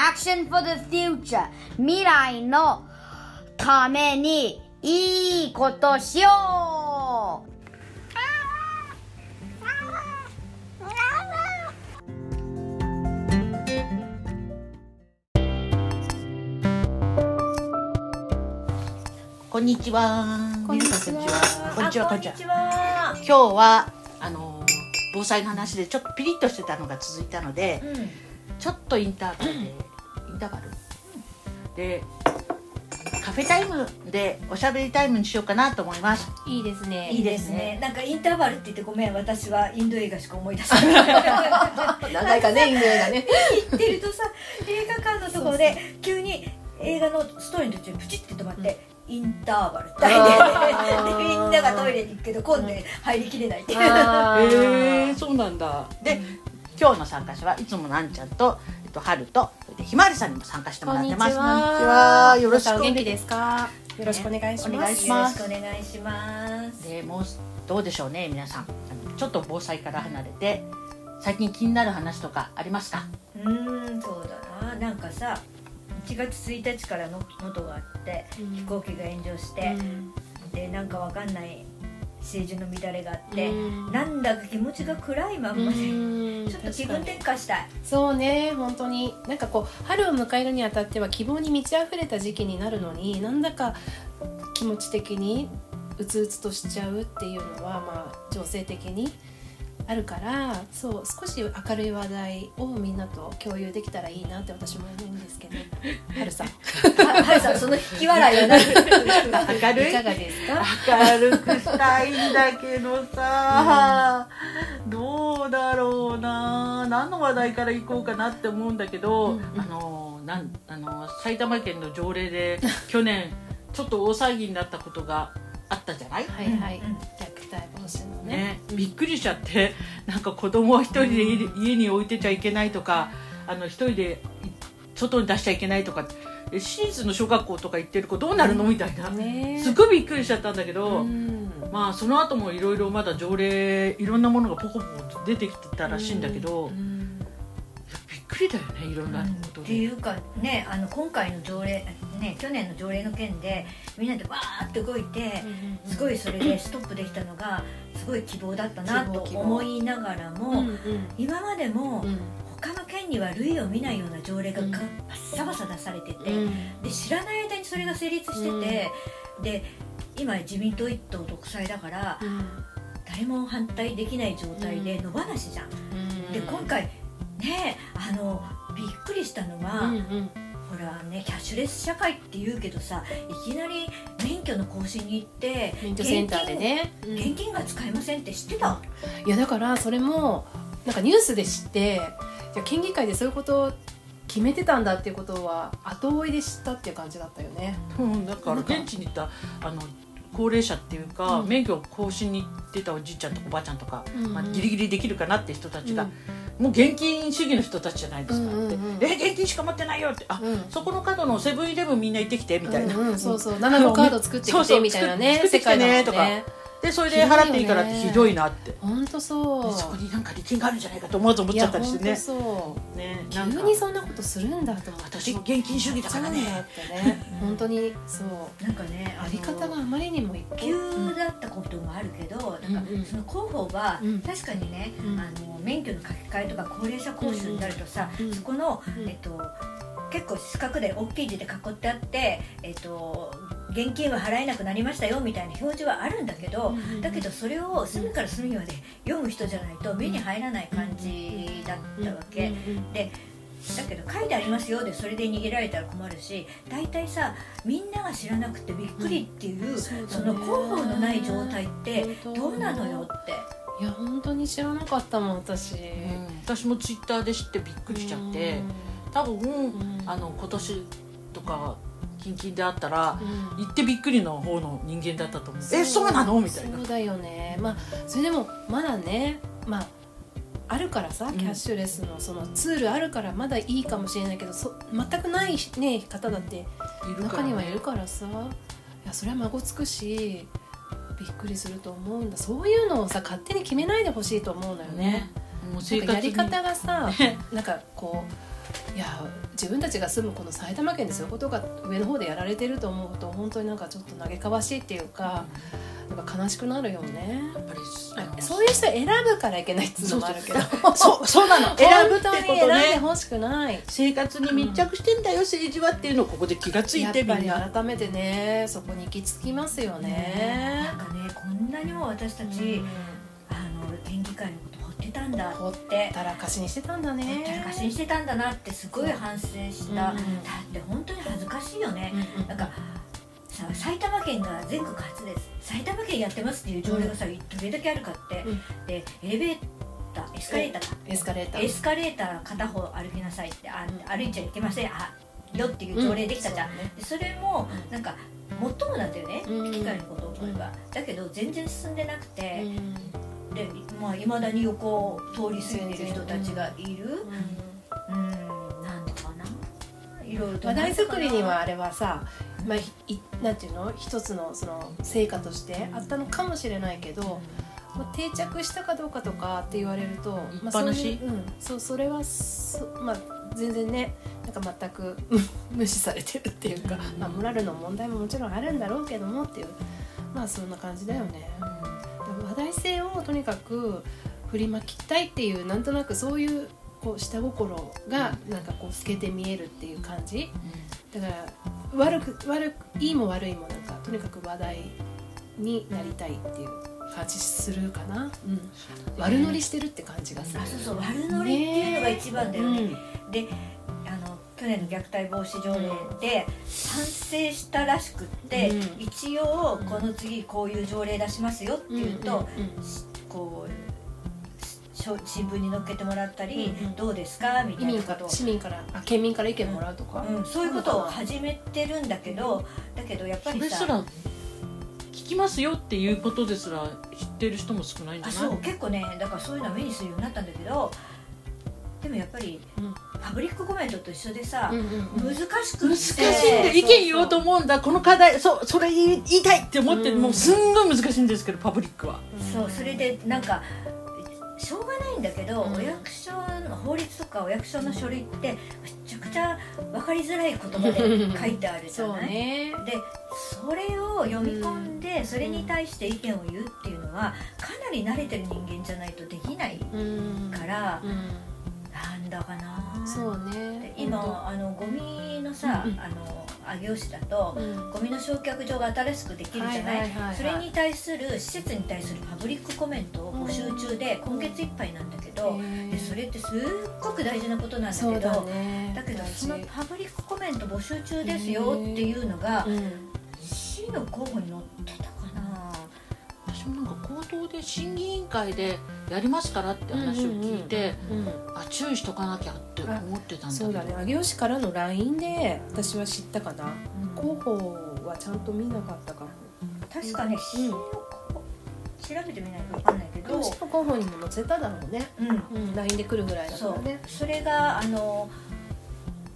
Action for the future 未来のためにいいことしようこんにちは。こんにちはこんにちは。こんにち。は。今日はあの防災の話でちょっとピリッとしてたのが続いたので、うん。ちょっとインターバルで、インターバルでカフェタイムでおしゃべりタイムにしようかなと思います。いいですね。いいですね。なんかインターバルって言ってごめん私はインド映画しか思い出せない。長いかね、インド映画ね。行ってるとさ映画館のところで急に映画のストーリーの途中にプチって止まって、インターバルって入ってでみんながトイレに行くけど今度入りきれないっていう。へえ、そうなんだ。で、今日の参加者はいつもなんちゃんとえっと春とそれでひまわりさんにも参加してもらってます。こんにちは。よろしくお願い。皆さんお元気ですか？よろしくお願いしおます。願いしますよろしくお願いします。でもうどうでしょうね皆さん。ちょっと防災から離れて最近気になる話とかありますか？うーんそうだな。なんかさ1月1日からの能登があってうん。飛行機が炎上して、でなんかわかんない政治の乱れがあって、うん。なんだか気持ちが暗いまんまで、うん。ちょっと気分転換したい。そうね本当に。なんかこう春を迎えるにあたっては希望に満ち溢れた時期になるのになんだか気持ち的にうつうつとしちゃうっていうのはまあ情勢的にあるからそう少し明るい話題をみんなと共有できたらいいなって私も思うんですけど。春さん。ははいさんその引き笑いは何？明るい？いかがですか？明るくしたいんだけどさ、どうだろうな。何の話題からいこうかなって思うんだけど、うんうん。あのなんあの埼玉県の条例で去年ちょっと大騒ぎになったことがあったじゃない、はいはい、うん。虐待防止のね。ね、びっくりしちゃってなんか子供は一人で家家に置いてちゃいけないとかあの一人でい外に出しちゃいけないとかえ私立の小学校とか行ってる子どうなるのみたいな、ね。すっごいびっくりしちゃったんだけど、うん。まあその後もいろいろまだ条例いろんなものがポコポコ出てきてたらしいんだけど、うん。びっくりだよねいろんなことで。っていうかねあの今回の条例ね去年の条例の件でみんなでわーって動いてすごいそれでストップできたのがすごい希望だったなと思いながらも、今までもうん。他の県には類を見ないような条例がバッサバサ出されてて、うん。で知らない間にそれが成立してて、で今自民党一党独裁だから誰も反対できない状態で野放しじゃん。で今回ねあのびっくりしたのは、ほらねキャッシュレス社会って言うけどさいきなり免許の更新に行って免許センターでね、うん。現金が使えませんって知ってた、いやだからそれもなんかニュースで知っていや県議会でそういうことを決めてたんだっていうことは後追いで知ったっていう感じだったよね。うん、だから現地に行ったあの高齢者っていうか、うん。免許更新に行ってたおじいちゃんとかおばあちゃんとか、うんうん。まあ、ギリギリできるかなって人たちが、うんもう現金主義の人たちじゃないですかって、うんうんうん。え現金しか持ってないよって。あ、うん。そこの角のセブンイレブンみんな行ってきてみたいな、うんうんそうそう。7個カード作ってきてみたいなね。作ってきてね世界だもんねでそれで払っていいからってひどいなって。本当そう。でそこになんか利権があるんじゃないかと思わず思っちゃったりしてね。そう。ね急にそんなことするんだと。私も現金主義だからね。ね本当にそう。なんかねあり方があまりにも一急だったこともあるけど、なんかその広報はうん。確かにね、うん。あの免許の書き換えとか高齢者講習になるとさ、うん。そこの、うん。えっと、結構四角で大きい字で囲ってあって、えっと、現金は払えなくなりましたよみたいな表示はあるんだけど、うんうんだけどそれを隅から隅まで読む人じゃないと目に入らない感じだったわけ。でだけど書いてありますよでそれで逃げられたら困るし大体さみんなが知らなくてびっくりっていう、うんそうその広報のない状態ってどうなのよって。いや本当に知らなかったもん私、うん。私もツイッターで知ってびっくりしちゃって。多分、ん。あの今年とか近々であったらうん。行ってびっくりの方の人間だったと思う。そうえそうなの？みたいな。そうだよね。まあそれでもまだねまああるからさん。キャッシュレスのそのツールあるからまだいいかもしれないけどそ全くない、ね、方だって中にはいるからさ。いやそれは孫つくしびっくりすると思うんだ。そういうのをさ勝手に決めないでほしいと思うのよね。もうやり方がさ なんかこういや自分たちが住むこの埼玉県でそういうことが上の方でやられてると思うと本当になんかちょっと嘆かわしいっていうか、なんか悲しくなるよね。やっぱりそういう人選ぶからいけないっていうのもあるけどそうそう なの選ぶとね選んでほしくない。生活に密着してんだよ、政治はっていうのをここで気がついやってみんな改めてねそこに行き着きますよねなん。かねこんなにも私たち、あの県議会のこと掘ってたんだほったらかしにしてたんだほったねらかしにしてたんだなってすごい反省した、うんだって本当に恥ずかしいよね、うんうんなんかさ埼玉県が全国初です。埼玉県やってますっていう条例がさ、どれだけあるかって、うん。でエレベーターエスカレーター。か、エスカレーター。エスカレーター片方歩きなさいってあ歩いちゃいけません。あよっていう条例できたじゃん、うんそうね。れもうん。なんかもっともなんだよね、うん。機械のことを思えば、だけど全然進んでなくて、うんでまあいまだに横を通り過ぎてる人たちがいる。うん。なんでかな。いろいろと話題作りにはあれはさ、うん。まあ、いなんていうの？一つのその成果としてあったのかもしれないけど、まあ、定着したかどうかとかって言われると、まあ、そういう、うん、そうそれはそ、まあ、全然ねなんか全くうん 無視されてるっていうか、まあ、モラルの問題ももちろんあるんだろうけどもっていうまあそんな感じだよね。題性をとにかく振りまきたいっていうなんとなくそういうこう下心がなんかこう透けて見えるっていう感じ。だから悪く悪くいいも悪いもなんかとにかく話題になりたいっていう感じするかな、うん、悪乗りしてるって感じがする。あそうそう悪乗りっていうのが一番だよね。であの去年の虐待防止条例で賛成したらしくって、うん。一応この次こういう条例出しますよっていうと、しこう新聞に載っけてもらったり、うんうん。どうですか？みたいなこと。を市民からあ県民から意見もらうとか、うん、そういうことを始めてるんだけどだけどやっぱりさそれすら聞きますよっていうことですら知ってる人も少ないんじあゃない？そう結構ねだからそういうのは目にするようになったんだけどでもやっぱりうん。パブリックコメントと一緒でさ、うんうんうん。難しく難しいんで意見言おうと思うんだこの課題そうそれ言いたいって思ってる、うん。もうすんごい難しいんですけどパブリックは。そうそれでなんかしょうがないんだけど、うん。お役所の法律とかお役所の書類ってめちゃくちゃ分かりづらい言葉で書いてあるじゃない、ね。でそれを読み込んで、それに対して意見を言うっていうのはかなり慣れてる人間じゃないとできないうん。から、うんなんだかな。そうでね今あのゴミのさ、うんあの上尾市だと、うん。ゴミの焼却場が新しくできるじゃない,、それに対する施設に対するパブリックコメントを募集中で、今月いっぱいなんだけど、でそれってすっごく大事なことなんだけどだけどそのパブリックコメント募集中ですよっていうのがうん。市の候補に載って私もなんか口頭で審議委員会でやりますからって話を聞いて、うんあ注意しとかなきゃって思ってたんだけど。そうだね。上尾市からの LINE で私は知ったかな。広報はちゃんと見なかったかも。確かね市の候調べてみないと分かんないけどの広報にも載せただろうね。うん。うん。LINE で来るぐらいだかそうらね。それがあの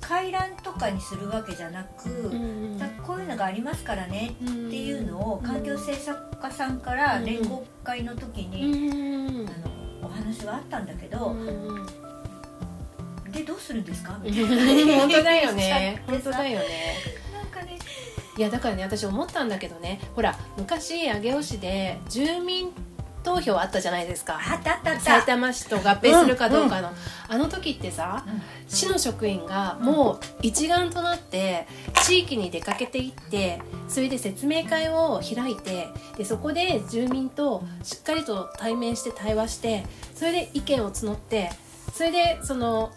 回覧とかにするわけじゃなく、うんだこういうのがありますからねうんっていうのを環境政策課さんから連合会の時うに、ん。あのお話はあったんだけど、うん。でどうするんですか？みたいな本当だよね。本当だよね。なんかねいやだからね私思ったんだけどね。ほら昔上尾市で住民投票あったじゃないですか。あったあったあった。埼玉市と合併するかどうかの、あの時ってさうん。市の職員がもう一丸となって地域に出かけていってそれで説明会を開いてでそこで住民としっかりと対面して対話してそれで意見を募ってそれでその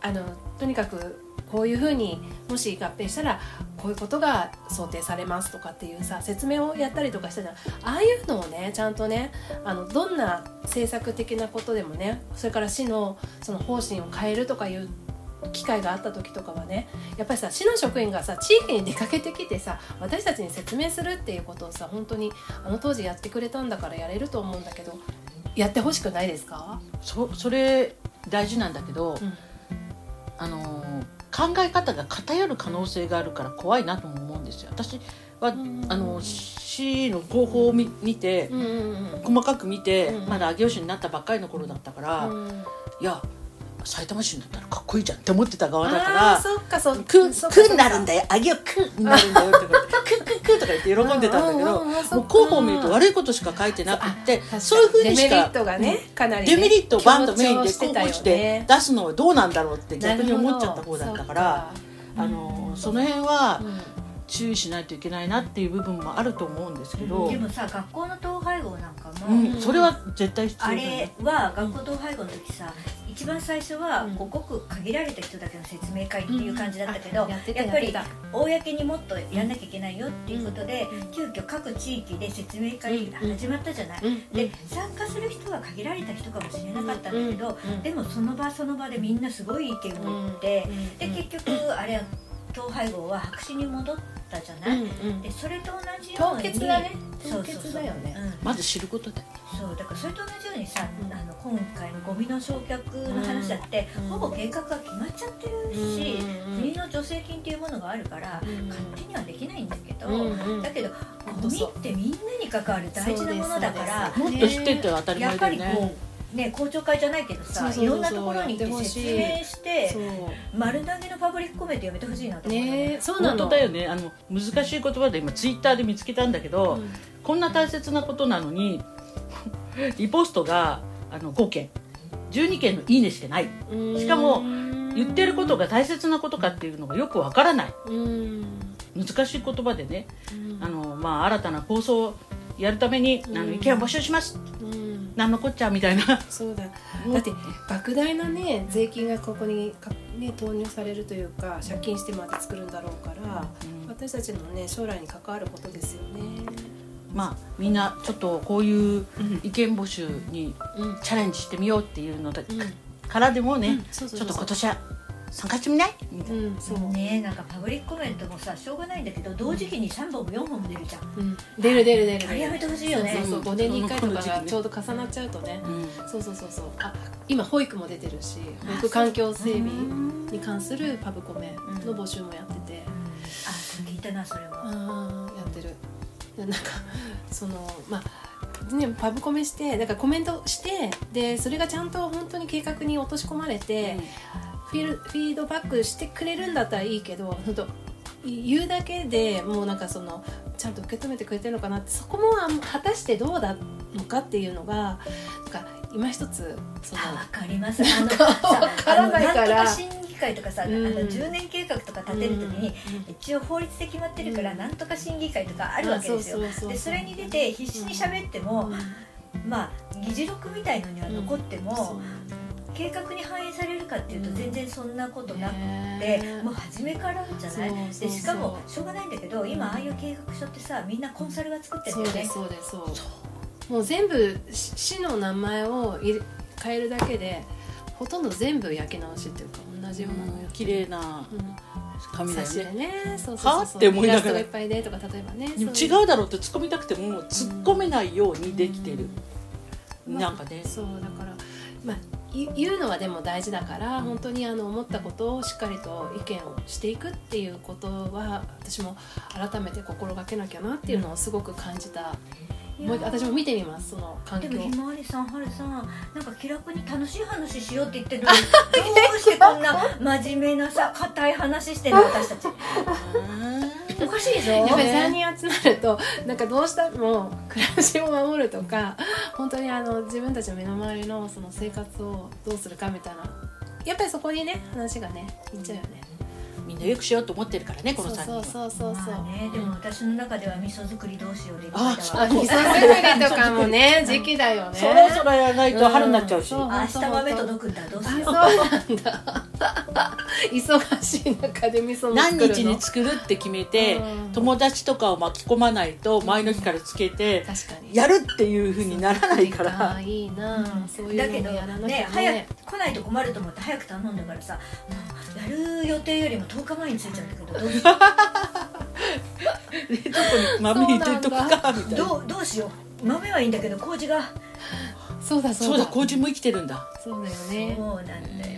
あのとにかくこういうふうにもし合併したらこういうことが想定されますとかっていうさ説明をやったりとかしてたああいうのをねちゃんとねあのどんな政策的なことでもねそれから市のその方針を変えるとかいう機会があった時とかはねやっぱりさ市の職員がさ地域に出かけてきてさ私たちに説明するっていうことをさ本当にあの当時やってくれたんだからやれると思うんだけどやってほしくないですか、そそれ大事なんだけど、うん。あのー考え方が偏る可能性があるから怖いなとも思うんですよ。私は、ん。あの市の広報を見見て、細かく見て、うん。まだ上尾市になったばっかりの頃だったから、うん。いや埼玉市になったらかっこいいじゃんって思ってた側だからそっかそっかくくになるんだよ。あげよくになるんだよとか言ってくくくとか言って喜んでたんだけどもう広報を見ると悪いことしか書いてなくってそういうふうにしかデメリットがねかなりねデメリットをバンとメインで広報して出すのはどうなんだろうって逆に思っちゃった方だったからあのその辺は注意しないといけないなっていう部分もあると思うんですけど、でもさ学校の統廃合なんかうも、ん、それは絶対必要あだね。れは学校統廃合の時さ一番最初はうごく限られた人だけの説明会っていう感じだったけど、うん。やってたやっぱりやって公にもっとやんなきゃいけないよっていうことで、うん急遽各地域で説明会が始まったじゃない、うんで参加する人は限られた人かもしれなかったんだけど、うんでもその場その場でみんなすごい意見を言って、うんで結局あれ統廃合は白紙に戻ったじゃない、でそれと同じように凍結だね。凍結だよね。うん。まず知ることで。そうだからそれと同じようにさ、うん。あの今回のゴミの焼却の話だって、うんほぼ計画が決まっちゃってるし、うん国の助成金っていうものがあるから、うん勝手にはできないんだけど、うんだけどゴミってみんなに関わる大事なものだからもっと知ってって当たりやっぱり前だよねこうね公聴会じゃないけどさそうそうそういろんなところに行って説明して丸投げのパブリックコメントやめてほしいなと思うよねねそうなの。本当だよね。あの難しい言葉で今ツイッターで見つけたんだけど、うん。こんな大切なことなのに リポストがあの5件。12件の「いいね」してない。しかも言ってることが大切なことかっていうのがよくわからない。うん。難しい言葉でね。うん。あの、まあ、新たな構想をやるために、あの意見を募集しますうんなんのこっちゃみたいな。そうだ。だって莫大なね税金がここにか、ね、投入されるというか借金してまで作るんだろうから、うん。私たちのね将来に関わることですよね。まあみんなちょっとこういう意見募集にうん。チャレンジしてみようっていうので、うん。からでもね、ちょっと今年は参加してみない？みたいな、うんそう、ねなんかパブリックコメントもさしょうがないんだけど同時期に3本も4本も出るじゃん。うん、出る出る出る。あれやめてほしいよね。そうそうそう5年に1回とかがちょうど重なっちゃうとね、うん。そうそうそうそう。あ今保育も出てるし保育環境整備に関するパブコメの募集もやってて、あ聞いたなそれも。あーやってる。なんかそのまあねパブコメしてだからコメントしてでそれがちゃんと本当に計画に落とし込まれて、フィフィードバックしてくれるんだったらいいけど本当言うだけでもうなんかそのちゃんと受け止めてくれてるのかなってそこも果たしてどうだのかっていうのがなんか今一つそのあわかります。あのさからないから。審議会とかさ、うん。あの10年計画とか立てるときに、うん一応法律で決まってるから、うん。なんとか審議会とかあるわけですよ。でそれに出て必死に喋っても、まあ議事録みたいのには残っても、計画に反映されるかっていうとうん。全然そんなことなくねて、もう初めからじゃない？そうそうそう。でしかもしょうがないんだけど今ああいう計画書ってさみんなコンサルが作ってるんだよね。そうですそうですそう。もう全部し市の名前を変えるだけでほとんど全部焼き直しっていうか同じようなのや綺麗なうん。紙だよね。ね。そうそうそうはって思いながら。いっぱいでとか例えばね。違うだろうって突っ込みたくても突っ込めないようにできてる、うん。なんかね。そうだからまあい言うのはでも大事だから本当にあの思ったことをしっかりと意見をしていくっていうことは私も改めて心がけなきゃなっていうのをすごく感じた、もう私も見てみますその環境。でもひまわりさんはるさんなんか気楽に楽しい話しようって言ってるのにどうしてこんな真面目なさ硬い話してんの私たち おかしいぞやっぱり3人集まるとなんかどうしても暮らしを守るとか本当にあの自分たちの身の回りのその生活をどうするかみたいな。やっぱりそこにね話がねいっちゃうよね。みんなよくしようと思ってるからねこの3人そうはそうそうそうそう。まあね、でも私の中では味噌作りどうしようで味噌作りとかもね 時期だよね。そろそろやらないと春になっちゃうし、うん明日豆届くんだどうしよう。あそうなんだ。忙しい中で味噌も何作るの？日に作るって決めて、うん。友達とかを巻き込まないと前の日からつけて、確かに。やるっていうふうにならないかあらーいいな、そういうのだけどもやらなきゃね。早く来ないと困ると思って早く頼んだからさもうやる予定よりも10日前に着いちゃうんだけどどうしよ冷凍庫に豆入れとくかみたいうなどうどうしよう？豆はいいんだけど麹が。そうだそだ。そううだ麹も生きてるんだ。そうだよね。そうなんだよね。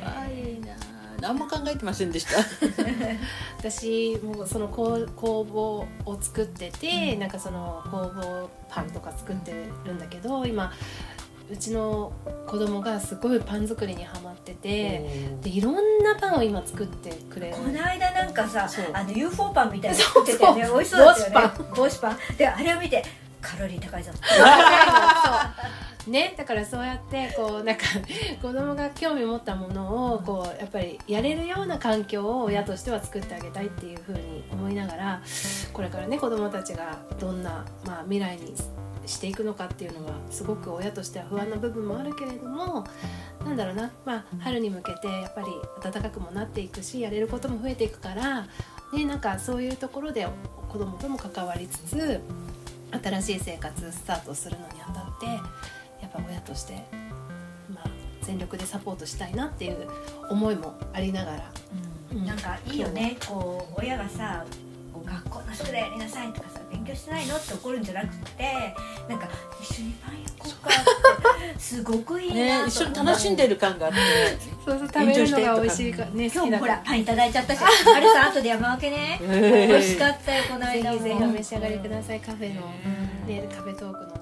やばいな。何も考えてませんでした。私もうその工工房を作ってて、なんかその工房パンとか作ってるんだけど今うちの子供がすごいパン作りにはまっててでいろんなパンを今作ってくれる。この間なんかさあの UFO パンみたいなの作ってたよねそう美味しそうだったよね。帽帽子パン。であれを見てカロリー高いぞ ね、だからそうやってこうなんか 子供が興味持ったものをこうやっぱりやれるような環境を親としては作ってあげたいっていうふうに思いながらこれからね子供たちがどんな、まあ、未来にしていくのかっていうのはすごく親としては不安な部分もあるけれどもなんだろうな、まあ、春に向けてやっぱり暖かくもなっていくしやれることも増えていくから、ね、なんかそういうところで子供とも関わりつつ新しい生活スタートするのにあたってやっぱ親として、まあ、全力でサポートしたいなっていう思いもありながら、うん。なんかいいよね。こう親がさ学校の宿題やりなさいとかさ勉強してないのって怒るんじゃなくてなんか一緒にパン焼こうかってすごくいいなねと一緒に楽しんでる感があってそうそう食べるのが美味しいから。ね今日もほららパンいただいちゃったし あれさ後で山分けね。美味しかったよこのぜ間も。ひぜひお召し上がりください。カフェの、うんね、カフェトークの。中